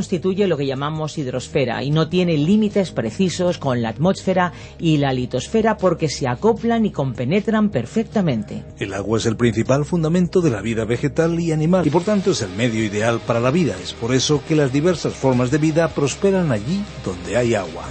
Constituye lo que llamamos hidrosfera y no tiene límites precisos con la atmósfera y la litosfera porque se acoplan y compenetran perfectamente. El agua es el principal fundamento de la vida vegetal y animal y por tanto es el medio ideal para la vida. Es por eso que las diversas formas de vida prosperan allí donde hay agua.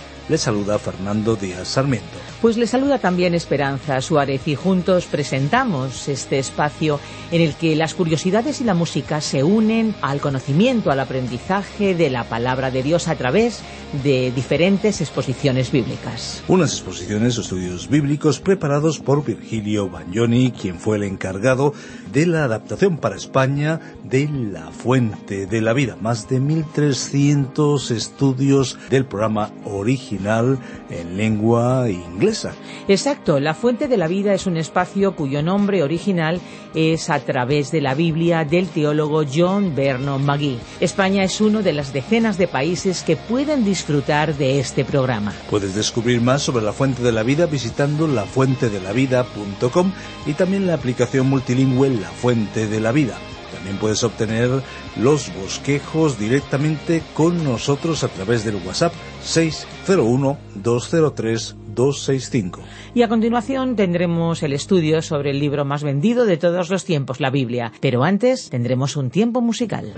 Les saluda Fernando Díaz Sarmiento. Pues le saluda también Esperanza Suárez y juntos presentamos este espacio en el que las curiosidades y la música se unen al conocimiento, al aprendizaje de la palabra de Dios a través de diferentes exposiciones bíblicas. Unas exposiciones o estudios bíblicos preparados por Virgilio Bagnoni, quien fue el encargado de la adaptación para España de La Fuente de la Vida. Más de 1.300 estudios del programa original en lengua inglesa. Exacto, La Fuente de la Vida es un espacio cuyo nombre original es a través de la Biblia del teólogo John Vernon McGee. España es uno de las decenas de países que pueden disfrutar de este programa. Puedes descubrir más sobre La Fuente de la Vida visitando lafuentedelavida.com y también la aplicación multilingüe La Fuente de la Vida. También puedes obtener los bosquejos directamente con nosotros a través del WhatsApp 601-203-265. Y a continuación tendremos el estudio sobre el libro más vendido de todos los tiempos, la Biblia. Pero antes tendremos un tiempo musical.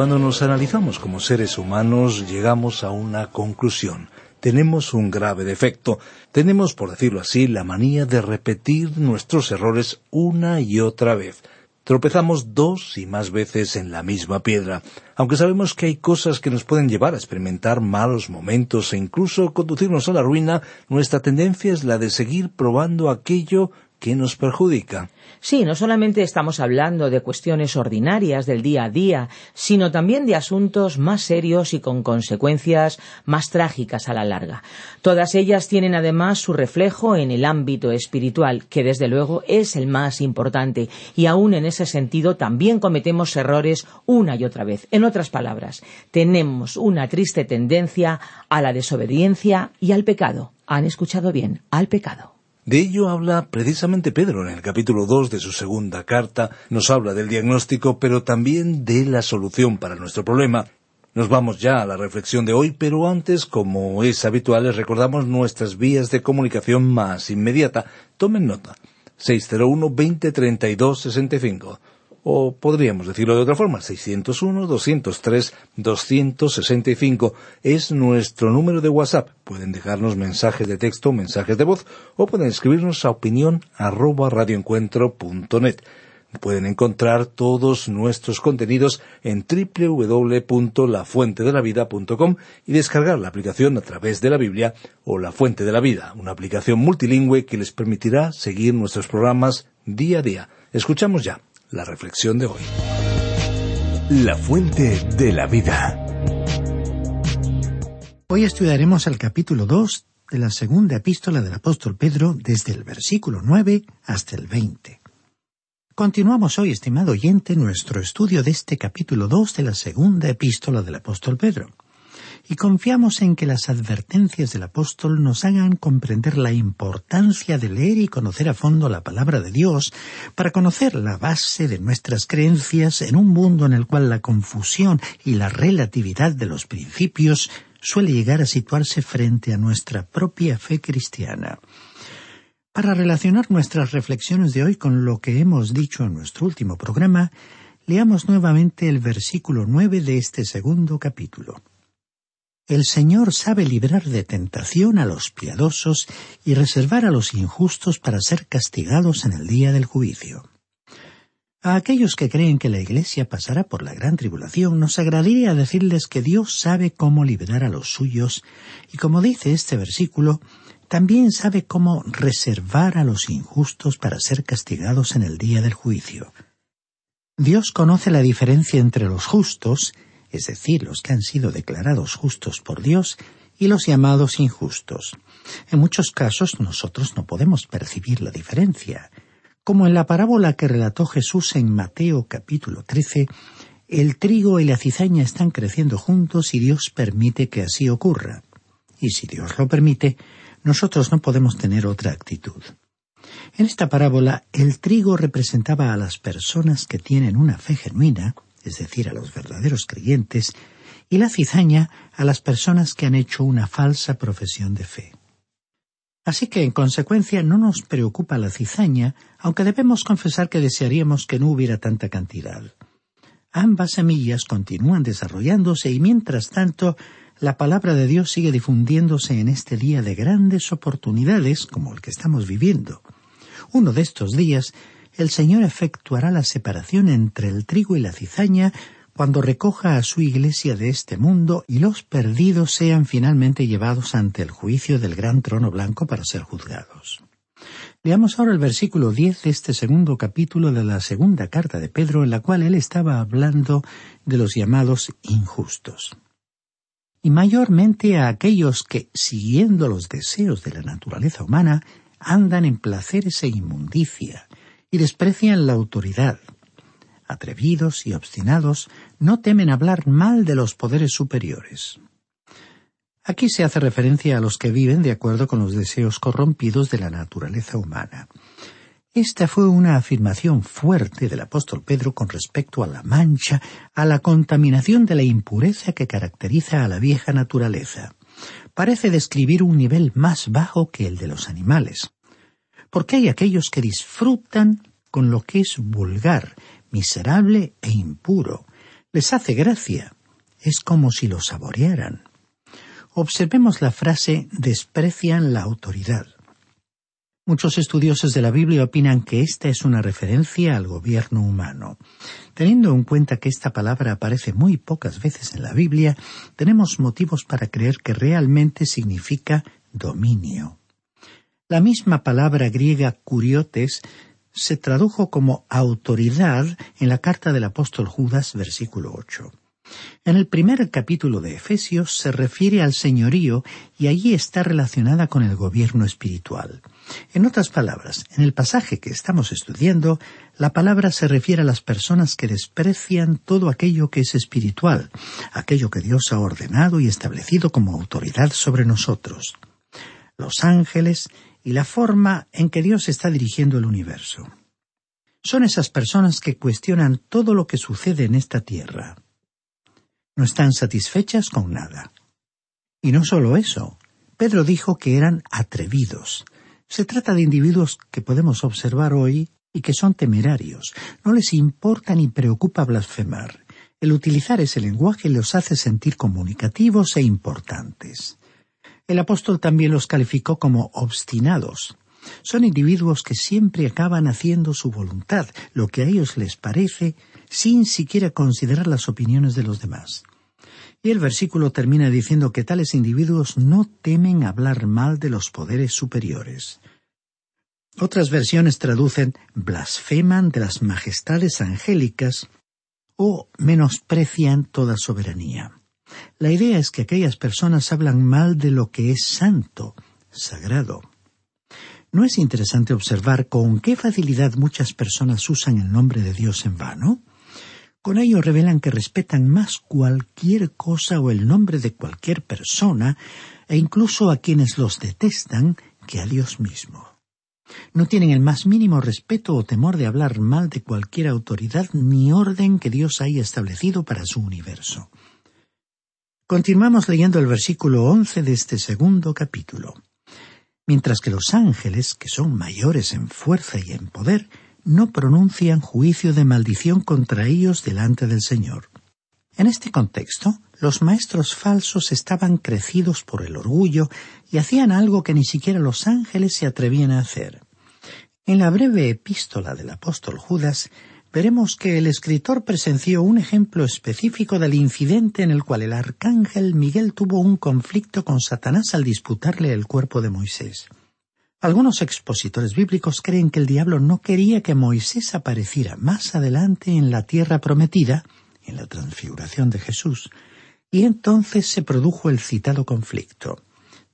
Cuando nos analizamos como seres humanos llegamos a una conclusión. Tenemos un grave defecto. Tenemos, por decirlo así, la manía de repetir nuestros errores una y otra vez. Tropezamos dos y más veces en la misma piedra, aunque sabemos que hay cosas que nos pueden llevar a experimentar malos momentos e incluso conducirnos a la ruina, nuestra tendencia es la de seguir probando aquello que nos perjudica. Sí, no solamente estamos hablando de cuestiones ordinarias del día a día, sino también de asuntos más serios y con consecuencias más trágicas a la larga. Todas ellas tienen además su reflejo en el ámbito espiritual, que desde luego es el más importante, y aún en ese sentido también cometemos errores una y otra vez. En otras palabras, tenemos una triste tendencia a la desobediencia y al pecado. Han escuchado bien, al pecado. De ello habla precisamente Pedro en el capítulo 2 de su segunda carta. Nos habla del diagnóstico, pero también de la solución para nuestro problema. Nos vamos ya a la reflexión de hoy, pero antes, como es habitual, les recordamos nuestras vías de comunicación más inmediata. Tomen nota. 601 20 32 65 o podríamos decirlo de otra forma, 601-203-265 es nuestro número de WhatsApp. Pueden dejarnos mensajes de texto, mensajes de voz, o pueden escribirnos a opinión radioencuentro.net. Pueden encontrar todos nuestros contenidos en www.lafuentedelavida.com y descargar la aplicación a través de la Biblia o La Fuente de la Vida, una aplicación multilingüe que les permitirá seguir nuestros programas día a día. Escuchamos ya la reflexión de hoy. La fuente de la vida. Hoy estudiaremos el capítulo 2 de la segunda epístola del apóstol Pedro desde el versículo 9 hasta el 20. Continuamos hoy, estimado oyente, nuestro estudio de este capítulo 2 de la segunda epístola del apóstol Pedro y confiamos en que las advertencias del apóstol nos hagan comprender la importancia de leer y conocer a fondo la palabra de Dios para conocer la base de nuestras creencias en un mundo en el cual la confusión y la relatividad de los principios suele llegar a situarse frente a nuestra propia fe cristiana. Para relacionar nuestras reflexiones de hoy con lo que hemos dicho en nuestro último programa, leamos nuevamente el versículo nueve de este segundo capítulo. El Señor sabe librar de tentación a los piadosos y reservar a los injustos para ser castigados en el día del juicio. A aquellos que creen que la Iglesia pasará por la gran tribulación, nos agradaría decirles que Dios sabe cómo liberar a los suyos, y como dice este versículo, también sabe cómo reservar a los injustos para ser castigados en el día del juicio. Dios conoce la diferencia entre los justos es decir, los que han sido declarados justos por Dios, y los llamados injustos. En muchos casos nosotros no podemos percibir la diferencia. Como en la parábola que relató Jesús en Mateo capítulo 13, el trigo y la cizaña están creciendo juntos y Dios permite que así ocurra. Y si Dios lo permite, nosotros no podemos tener otra actitud. En esta parábola, el trigo representaba a las personas que tienen una fe genuina, es decir, a los verdaderos creyentes, y la cizaña a las personas que han hecho una falsa profesión de fe. Así que, en consecuencia, no nos preocupa la cizaña, aunque debemos confesar que desearíamos que no hubiera tanta cantidad. Ambas semillas continúan desarrollándose y mientras tanto la palabra de Dios sigue difundiéndose en este día de grandes oportunidades como el que estamos viviendo. Uno de estos días el Señor efectuará la separación entre el trigo y la cizaña cuando recoja a su iglesia de este mundo y los perdidos sean finalmente llevados ante el juicio del gran trono blanco para ser juzgados. Leamos ahora el versículo diez de este segundo capítulo de la segunda carta de Pedro, en la cual él estaba hablando de los llamados injustos. Y mayormente a aquellos que, siguiendo los deseos de la naturaleza humana, andan en placeres e inmundicia, y desprecian la autoridad. Atrevidos y obstinados, no temen hablar mal de los poderes superiores. Aquí se hace referencia a los que viven de acuerdo con los deseos corrompidos de la naturaleza humana. Esta fue una afirmación fuerte del apóstol Pedro con respecto a la mancha, a la contaminación de la impureza que caracteriza a la vieja naturaleza. Parece describir un nivel más bajo que el de los animales porque hay aquellos que disfrutan con lo que es vulgar, miserable e impuro. Les hace gracia. Es como si lo saborearan. Observemos la frase desprecian la autoridad. Muchos estudiosos de la Biblia opinan que esta es una referencia al gobierno humano. Teniendo en cuenta que esta palabra aparece muy pocas veces en la Biblia, tenemos motivos para creer que realmente significa dominio. La misma palabra griega curiotes se tradujo como autoridad en la carta del apóstol Judas, versículo 8. En el primer capítulo de Efesios se refiere al señorío y allí está relacionada con el gobierno espiritual. En otras palabras, en el pasaje que estamos estudiando, la palabra se refiere a las personas que desprecian todo aquello que es espiritual, aquello que Dios ha ordenado y establecido como autoridad sobre nosotros. Los ángeles y la forma en que Dios está dirigiendo el universo. Son esas personas que cuestionan todo lo que sucede en esta tierra. No están satisfechas con nada. Y no solo eso. Pedro dijo que eran atrevidos. Se trata de individuos que podemos observar hoy y que son temerarios. No les importa ni preocupa blasfemar. El utilizar ese lenguaje los hace sentir comunicativos e importantes. El apóstol también los calificó como obstinados. Son individuos que siempre acaban haciendo su voluntad, lo que a ellos les parece, sin siquiera considerar las opiniones de los demás. Y el versículo termina diciendo que tales individuos no temen hablar mal de los poderes superiores. Otras versiones traducen blasfeman de las majestades angélicas o menosprecian toda soberanía. La idea es que aquellas personas hablan mal de lo que es santo, sagrado. ¿No es interesante observar con qué facilidad muchas personas usan el nombre de Dios en vano? Con ello revelan que respetan más cualquier cosa o el nombre de cualquier persona, e incluso a quienes los detestan, que a Dios mismo. No tienen el más mínimo respeto o temor de hablar mal de cualquier autoridad ni orden que Dios haya establecido para su universo. Continuamos leyendo el versículo once de este segundo capítulo. Mientras que los ángeles, que son mayores en fuerza y en poder, no pronuncian juicio de maldición contra ellos delante del Señor. En este contexto, los maestros falsos estaban crecidos por el orgullo y hacían algo que ni siquiera los ángeles se atrevían a hacer. En la breve epístola del apóstol Judas veremos que el escritor presenció un ejemplo específico del incidente en el cual el arcángel Miguel tuvo un conflicto con Satanás al disputarle el cuerpo de Moisés. Algunos expositores bíblicos creen que el diablo no quería que Moisés apareciera más adelante en la tierra prometida, en la transfiguración de Jesús, y entonces se produjo el citado conflicto.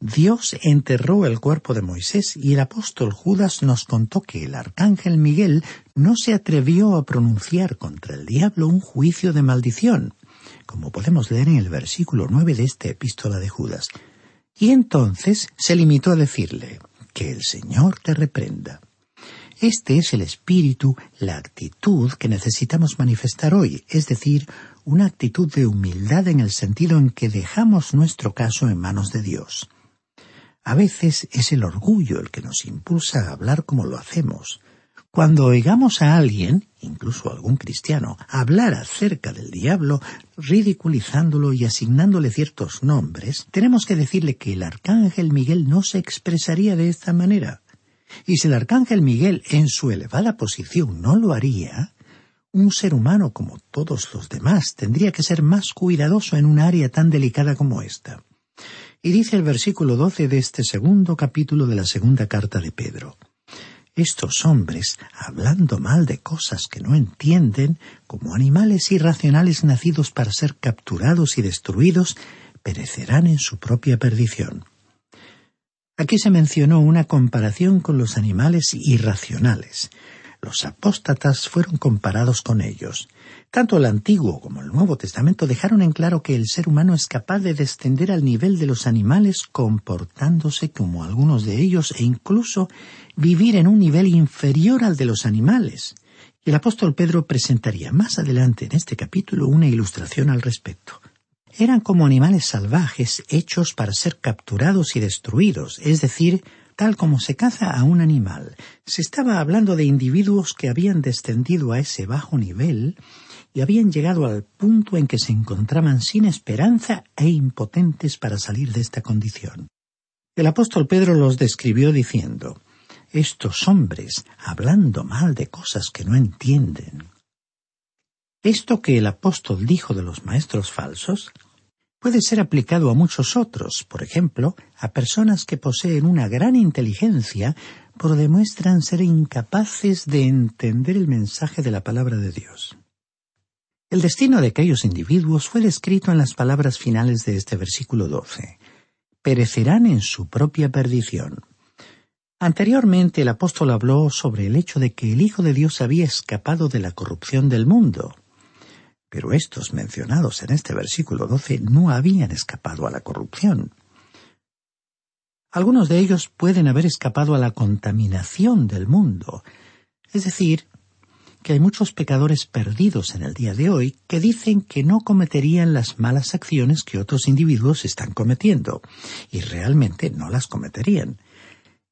Dios enterró el cuerpo de Moisés y el apóstol Judas nos contó que el arcángel Miguel no se atrevió a pronunciar contra el diablo un juicio de maldición, como podemos leer en el versículo nueve de esta epístola de Judas. Y entonces se limitó a decirle que el Señor te reprenda. Este es el espíritu, la actitud que necesitamos manifestar hoy, es decir, una actitud de humildad en el sentido en que dejamos nuestro caso en manos de Dios. A veces es el orgullo el que nos impulsa a hablar como lo hacemos. Cuando oigamos a alguien, incluso a algún cristiano, hablar acerca del diablo, ridiculizándolo y asignándole ciertos nombres, tenemos que decirle que el arcángel Miguel no se expresaría de esta manera. Y si el arcángel Miguel en su elevada posición no lo haría, un ser humano como todos los demás tendría que ser más cuidadoso en un área tan delicada como esta. Y dice el versículo doce de este segundo capítulo de la segunda carta de Pedro. Estos hombres, hablando mal de cosas que no entienden, como animales irracionales nacidos para ser capturados y destruidos, perecerán en su propia perdición. Aquí se mencionó una comparación con los animales irracionales. Los apóstatas fueron comparados con ellos. Tanto el Antiguo como el Nuevo Testamento dejaron en claro que el ser humano es capaz de descender al nivel de los animales comportándose como algunos de ellos e incluso vivir en un nivel inferior al de los animales. El apóstol Pedro presentaría más adelante en este capítulo una ilustración al respecto. Eran como animales salvajes hechos para ser capturados y destruidos, es decir, tal como se caza a un animal. Se estaba hablando de individuos que habían descendido a ese bajo nivel y habían llegado al punto en que se encontraban sin esperanza e impotentes para salir de esta condición. El apóstol Pedro los describió diciendo Estos hombres, hablando mal de cosas que no entienden. Esto que el apóstol dijo de los maestros falsos puede ser aplicado a muchos otros, por ejemplo, a personas que poseen una gran inteligencia, pero demuestran ser incapaces de entender el mensaje de la palabra de Dios. El destino de aquellos individuos fue descrito en las palabras finales de este versículo 12. Perecerán en su propia perdición. Anteriormente el apóstol habló sobre el hecho de que el Hijo de Dios había escapado de la corrupción del mundo. Pero estos mencionados en este versículo 12 no habían escapado a la corrupción. Algunos de ellos pueden haber escapado a la contaminación del mundo, es decir, que hay muchos pecadores perdidos en el día de hoy que dicen que no cometerían las malas acciones que otros individuos están cometiendo, y realmente no las cometerían.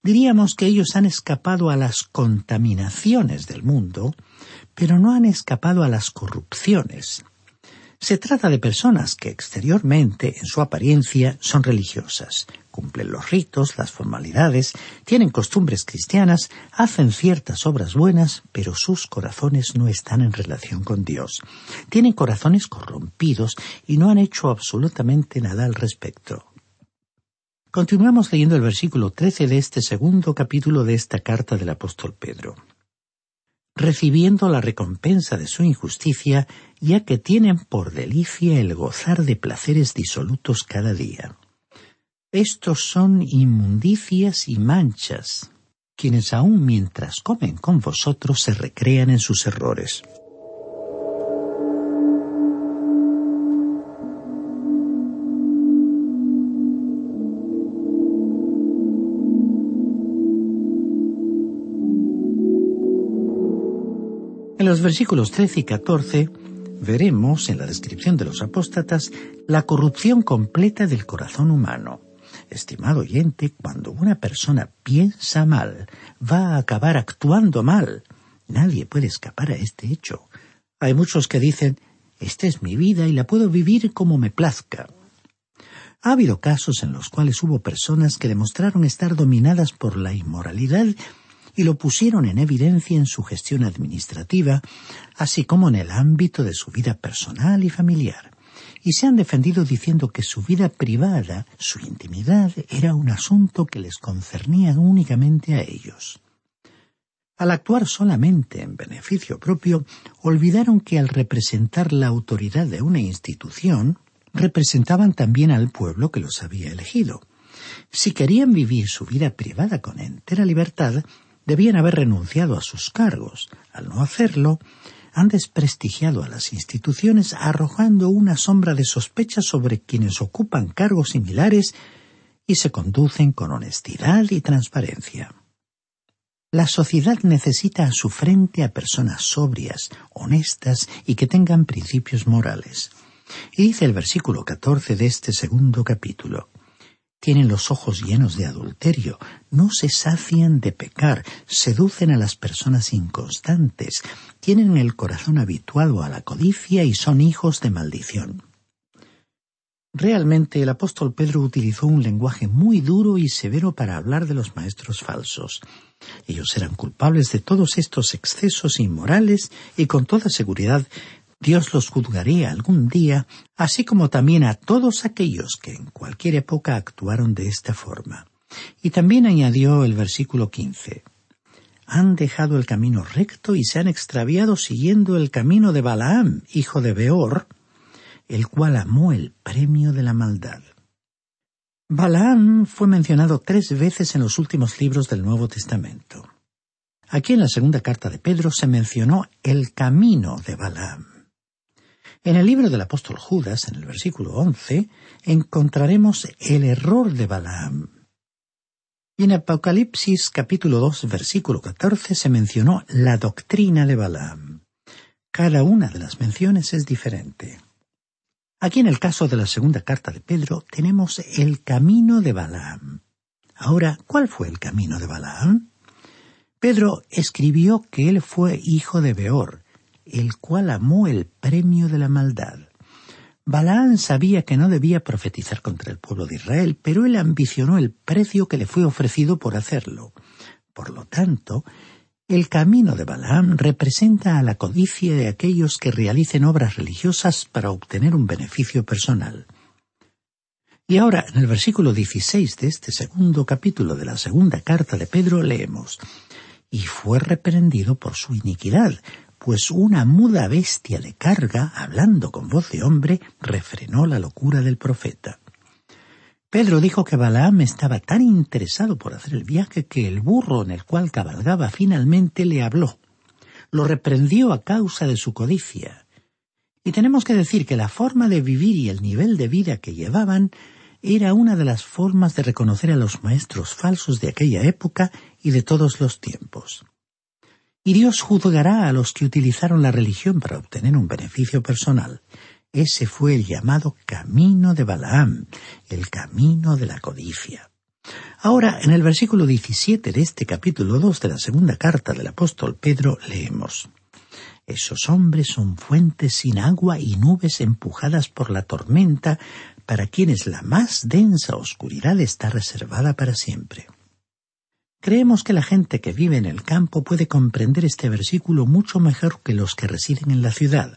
Diríamos que ellos han escapado a las contaminaciones del mundo, pero no han escapado a las corrupciones. Se trata de personas que exteriormente, en su apariencia, son religiosas, cumplen los ritos, las formalidades, tienen costumbres cristianas, hacen ciertas obras buenas, pero sus corazones no están en relación con Dios. Tienen corazones corrompidos y no han hecho absolutamente nada al respecto. Continuamos leyendo el versículo 13 de este segundo capítulo de esta carta del apóstol Pedro. Recibiendo la recompensa de su injusticia, ya que tienen por delicia el gozar de placeres disolutos cada día. Estos son inmundicias y manchas, quienes aun mientras comen con vosotros se recrean en sus errores. En los versículos 13 y 14 veremos en la descripción de los apóstatas la corrupción completa del corazón humano. Estimado oyente, cuando una persona piensa mal, va a acabar actuando mal. Nadie puede escapar a este hecho. Hay muchos que dicen, esta es mi vida y la puedo vivir como me plazca. Ha habido casos en los cuales hubo personas que demostraron estar dominadas por la inmoralidad y lo pusieron en evidencia en su gestión administrativa, así como en el ámbito de su vida personal y familiar. Y se han defendido diciendo que su vida privada, su intimidad, era un asunto que les concernía únicamente a ellos. Al actuar solamente en beneficio propio, olvidaron que al representar la autoridad de una institución, representaban también al pueblo que los había elegido. Si querían vivir su vida privada con entera libertad, debían haber renunciado a sus cargos. Al no hacerlo, han desprestigiado a las instituciones arrojando una sombra de sospecha sobre quienes ocupan cargos similares y se conducen con honestidad y transparencia. La sociedad necesita a su frente a personas sobrias, honestas y que tengan principios morales. Y dice el versículo 14 de este segundo capítulo, tienen los ojos llenos de adulterio, no se sacian de pecar, seducen a las personas inconstantes, tienen el corazón habituado a la codicia y son hijos de maldición. Realmente el apóstol Pedro utilizó un lenguaje muy duro y severo para hablar de los maestros falsos. Ellos eran culpables de todos estos excesos inmorales y con toda seguridad Dios los juzgaría algún día, así como también a todos aquellos que en cualquier época actuaron de esta forma. Y también añadió el versículo quince han dejado el camino recto y se han extraviado siguiendo el camino de Balaam, hijo de Beor, el cual amó el premio de la maldad. Balaam fue mencionado tres veces en los últimos libros del Nuevo Testamento. Aquí en la segunda carta de Pedro se mencionó el camino de Balaam. En el libro del apóstol Judas, en el versículo once, encontraremos el error de Balaam. Y en Apocalipsis capítulo 2 versículo 14 se mencionó la doctrina de Balaam. Cada una de las menciones es diferente. Aquí en el caso de la segunda carta de Pedro tenemos el camino de Balaam. Ahora, ¿cuál fue el camino de Balaam? Pedro escribió que él fue hijo de Beor, el cual amó el premio de la maldad. Balaán sabía que no debía profetizar contra el pueblo de Israel, pero él ambicionó el precio que le fue ofrecido por hacerlo. Por lo tanto, el camino de Balaam representa a la codicia de aquellos que realicen obras religiosas para obtener un beneficio personal. Y ahora, en el versículo 16 de este segundo capítulo de la segunda carta de Pedro, leemos, y fue reprendido por su iniquidad, pues una muda bestia de carga, hablando con voz de hombre, refrenó la locura del profeta. Pedro dijo que Balaam estaba tan interesado por hacer el viaje que el burro en el cual cabalgaba finalmente le habló. Lo reprendió a causa de su codicia. Y tenemos que decir que la forma de vivir y el nivel de vida que llevaban era una de las formas de reconocer a los maestros falsos de aquella época y de todos los tiempos. Y Dios juzgará a los que utilizaron la religión para obtener un beneficio personal. Ese fue el llamado camino de Balaam, el camino de la codicia. Ahora, en el versículo 17 de este capítulo 2 de la segunda carta del apóstol Pedro, leemos Esos hombres son fuentes sin agua y nubes empujadas por la tormenta, para quienes la más densa oscuridad está reservada para siempre. Creemos que la gente que vive en el campo puede comprender este versículo mucho mejor que los que residen en la ciudad.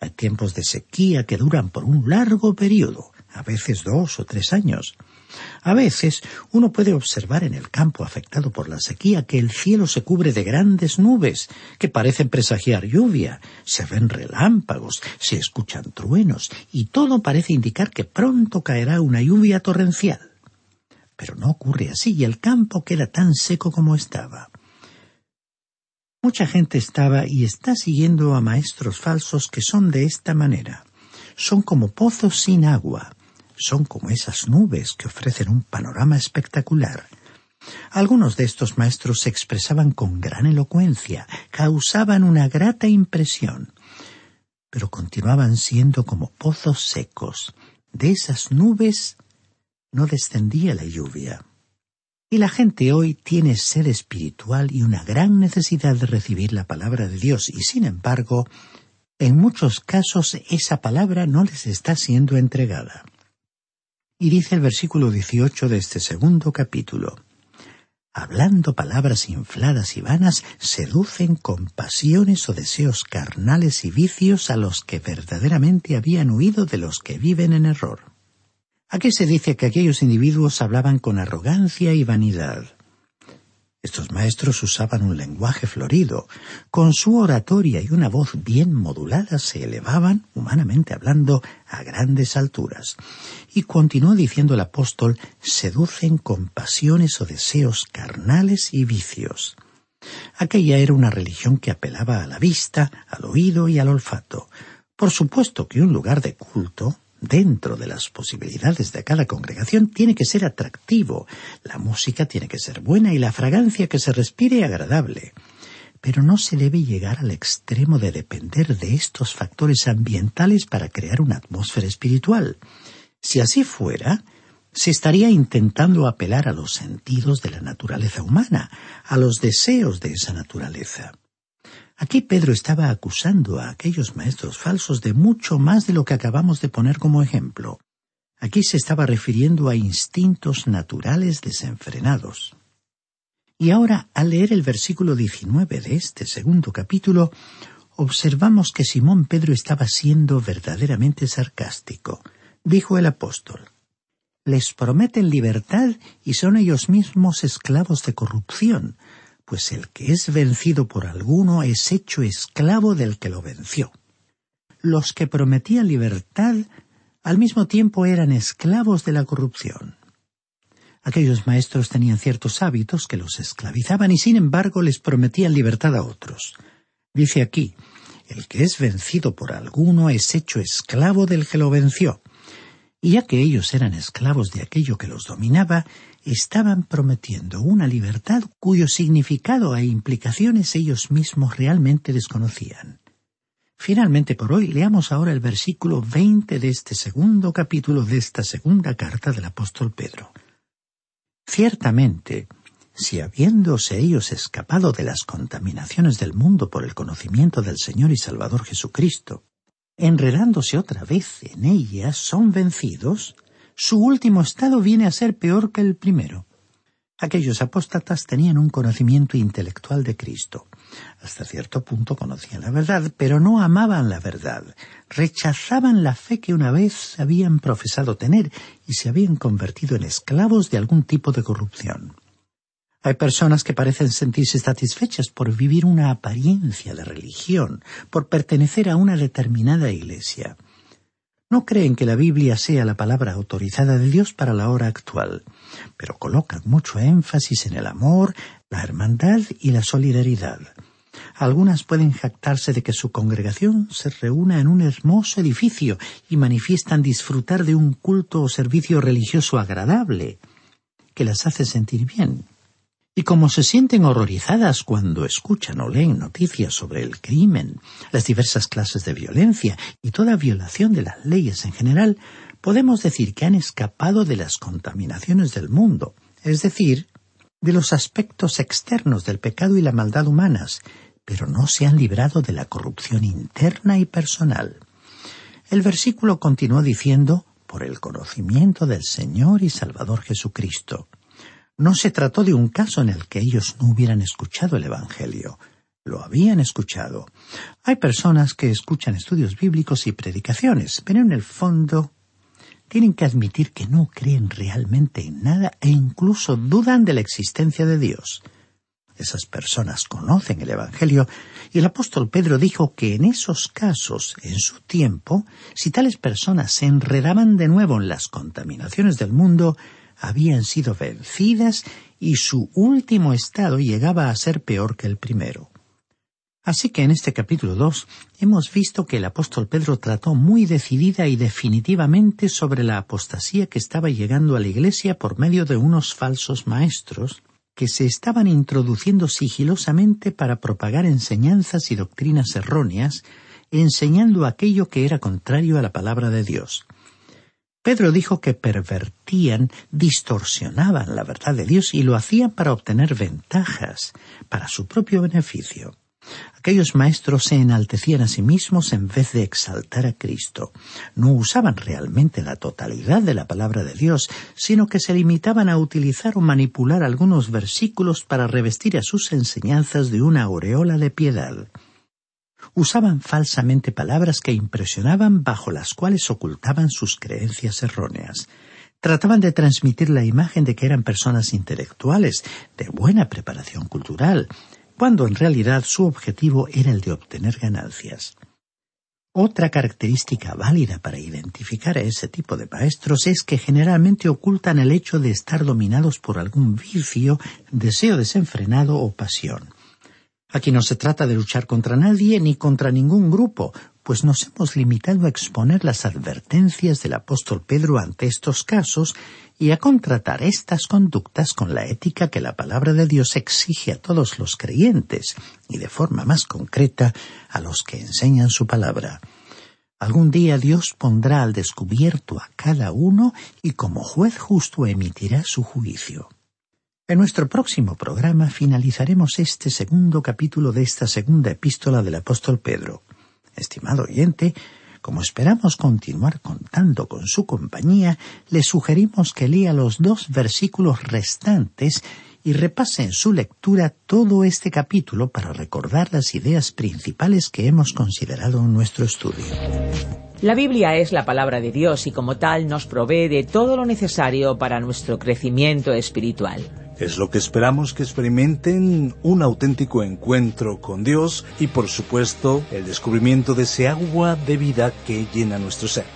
Hay tiempos de sequía que duran por un largo periodo, a veces dos o tres años. A veces uno puede observar en el campo afectado por la sequía que el cielo se cubre de grandes nubes que parecen presagiar lluvia, se ven relámpagos, se escuchan truenos y todo parece indicar que pronto caerá una lluvia torrencial. Pero no ocurre así y el campo queda tan seco como estaba. Mucha gente estaba y está siguiendo a maestros falsos que son de esta manera. Son como pozos sin agua, son como esas nubes que ofrecen un panorama espectacular. Algunos de estos maestros se expresaban con gran elocuencia, causaban una grata impresión, pero continuaban siendo como pozos secos. De esas nubes no descendía la lluvia. Y la gente hoy tiene sed espiritual y una gran necesidad de recibir la palabra de Dios, y sin embargo, en muchos casos esa palabra no les está siendo entregada. Y dice el versículo 18 de este segundo capítulo, hablando palabras infladas y vanas, seducen con pasiones o deseos carnales y vicios a los que verdaderamente habían huido de los que viven en error. Aquí se dice que aquellos individuos hablaban con arrogancia y vanidad. Estos maestros usaban un lenguaje florido. Con su oratoria y una voz bien modulada se elevaban, humanamente hablando, a grandes alturas. Y continuó diciendo el apóstol, seducen con pasiones o deseos carnales y vicios. Aquella era una religión que apelaba a la vista, al oído y al olfato. Por supuesto que un lugar de culto, dentro de las posibilidades de cada congregación tiene que ser atractivo, la música tiene que ser buena y la fragancia que se respire agradable. Pero no se debe llegar al extremo de depender de estos factores ambientales para crear una atmósfera espiritual. Si así fuera, se estaría intentando apelar a los sentidos de la naturaleza humana, a los deseos de esa naturaleza. Aquí Pedro estaba acusando a aquellos maestros falsos de mucho más de lo que acabamos de poner como ejemplo. Aquí se estaba refiriendo a instintos naturales desenfrenados. Y ahora, al leer el versículo 19 de este segundo capítulo, observamos que Simón Pedro estaba siendo verdaderamente sarcástico. Dijo el apóstol, Les prometen libertad y son ellos mismos esclavos de corrupción, pues el que es vencido por alguno es hecho esclavo del que lo venció. Los que prometían libertad al mismo tiempo eran esclavos de la corrupción. Aquellos maestros tenían ciertos hábitos que los esclavizaban y sin embargo les prometían libertad a otros. Dice aquí, el que es vencido por alguno es hecho esclavo del que lo venció. Y ya que ellos eran esclavos de aquello que los dominaba, estaban prometiendo una libertad cuyo significado e implicaciones ellos mismos realmente desconocían. Finalmente, por hoy, leamos ahora el versículo veinte de este segundo capítulo de esta segunda carta del apóstol Pedro. Ciertamente, si habiéndose ellos escapado de las contaminaciones del mundo por el conocimiento del Señor y Salvador Jesucristo, enredándose otra vez en ellas, son vencidos, su último estado viene a ser peor que el primero. Aquellos apóstatas tenían un conocimiento intelectual de Cristo. Hasta cierto punto conocían la verdad, pero no amaban la verdad. Rechazaban la fe que una vez habían profesado tener y se habían convertido en esclavos de algún tipo de corrupción. Hay personas que parecen sentirse satisfechas por vivir una apariencia de religión, por pertenecer a una determinada iglesia. No creen que la Biblia sea la palabra autorizada de Dios para la hora actual, pero colocan mucho énfasis en el amor, la hermandad y la solidaridad. Algunas pueden jactarse de que su congregación se reúna en un hermoso edificio y manifiestan disfrutar de un culto o servicio religioso agradable, que las hace sentir bien. Y como se sienten horrorizadas cuando escuchan o leen noticias sobre el crimen, las diversas clases de violencia y toda violación de las leyes en general, podemos decir que han escapado de las contaminaciones del mundo, es decir, de los aspectos externos del pecado y la maldad humanas, pero no se han librado de la corrupción interna y personal. El versículo continuó diciendo, por el conocimiento del Señor y Salvador Jesucristo. No se trató de un caso en el que ellos no hubieran escuchado el Evangelio. Lo habían escuchado. Hay personas que escuchan estudios bíblicos y predicaciones, pero en el fondo tienen que admitir que no creen realmente en nada e incluso dudan de la existencia de Dios. Esas personas conocen el Evangelio y el apóstol Pedro dijo que en esos casos, en su tiempo, si tales personas se enredaban de nuevo en las contaminaciones del mundo, habían sido vencidas y su último estado llegaba a ser peor que el primero. Así que en este capítulo 2 hemos visto que el apóstol Pedro trató muy decidida y definitivamente sobre la apostasía que estaba llegando a la Iglesia por medio de unos falsos maestros que se estaban introduciendo sigilosamente para propagar enseñanzas y doctrinas erróneas, enseñando aquello que era contrario a la palabra de Dios. Pedro dijo que pervertían, distorsionaban la verdad de Dios y lo hacían para obtener ventajas, para su propio beneficio. Aquellos maestros se enaltecían a sí mismos en vez de exaltar a Cristo. No usaban realmente la totalidad de la palabra de Dios, sino que se limitaban a utilizar o manipular algunos versículos para revestir a sus enseñanzas de una aureola de piedad usaban falsamente palabras que impresionaban bajo las cuales ocultaban sus creencias erróneas. Trataban de transmitir la imagen de que eran personas intelectuales, de buena preparación cultural, cuando en realidad su objetivo era el de obtener ganancias. Otra característica válida para identificar a ese tipo de maestros es que generalmente ocultan el hecho de estar dominados por algún vicio, deseo desenfrenado o pasión. Aquí no se trata de luchar contra nadie ni contra ningún grupo, pues nos hemos limitado a exponer las advertencias del apóstol Pedro ante estos casos y a contratar estas conductas con la ética que la palabra de Dios exige a todos los creyentes y de forma más concreta a los que enseñan su palabra. Algún día Dios pondrá al descubierto a cada uno y como juez justo emitirá su juicio. En nuestro próximo programa finalizaremos este segundo capítulo de esta segunda epístola del apóstol Pedro. Estimado oyente, como esperamos continuar contando con su compañía, le sugerimos que lea los dos versículos restantes y repase en su lectura todo este capítulo para recordar las ideas principales que hemos considerado en nuestro estudio. La Biblia es la palabra de Dios y como tal nos provee de todo lo necesario para nuestro crecimiento espiritual. Es lo que esperamos que experimenten un auténtico encuentro con Dios y por supuesto el descubrimiento de ese agua de vida que llena nuestro ser.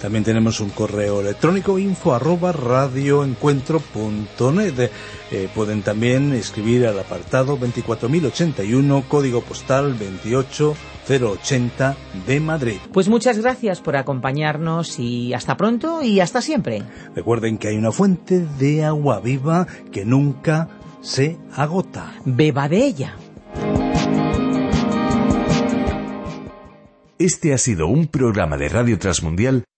También tenemos un correo electrónico info arroba radioencuentro.net. Eh, pueden también escribir al apartado 24081, código postal 28080 de Madrid. Pues muchas gracias por acompañarnos y hasta pronto y hasta siempre. Recuerden que hay una fuente de agua viva que nunca se agota. Beba de ella. Este ha sido un programa de Radio Transmundial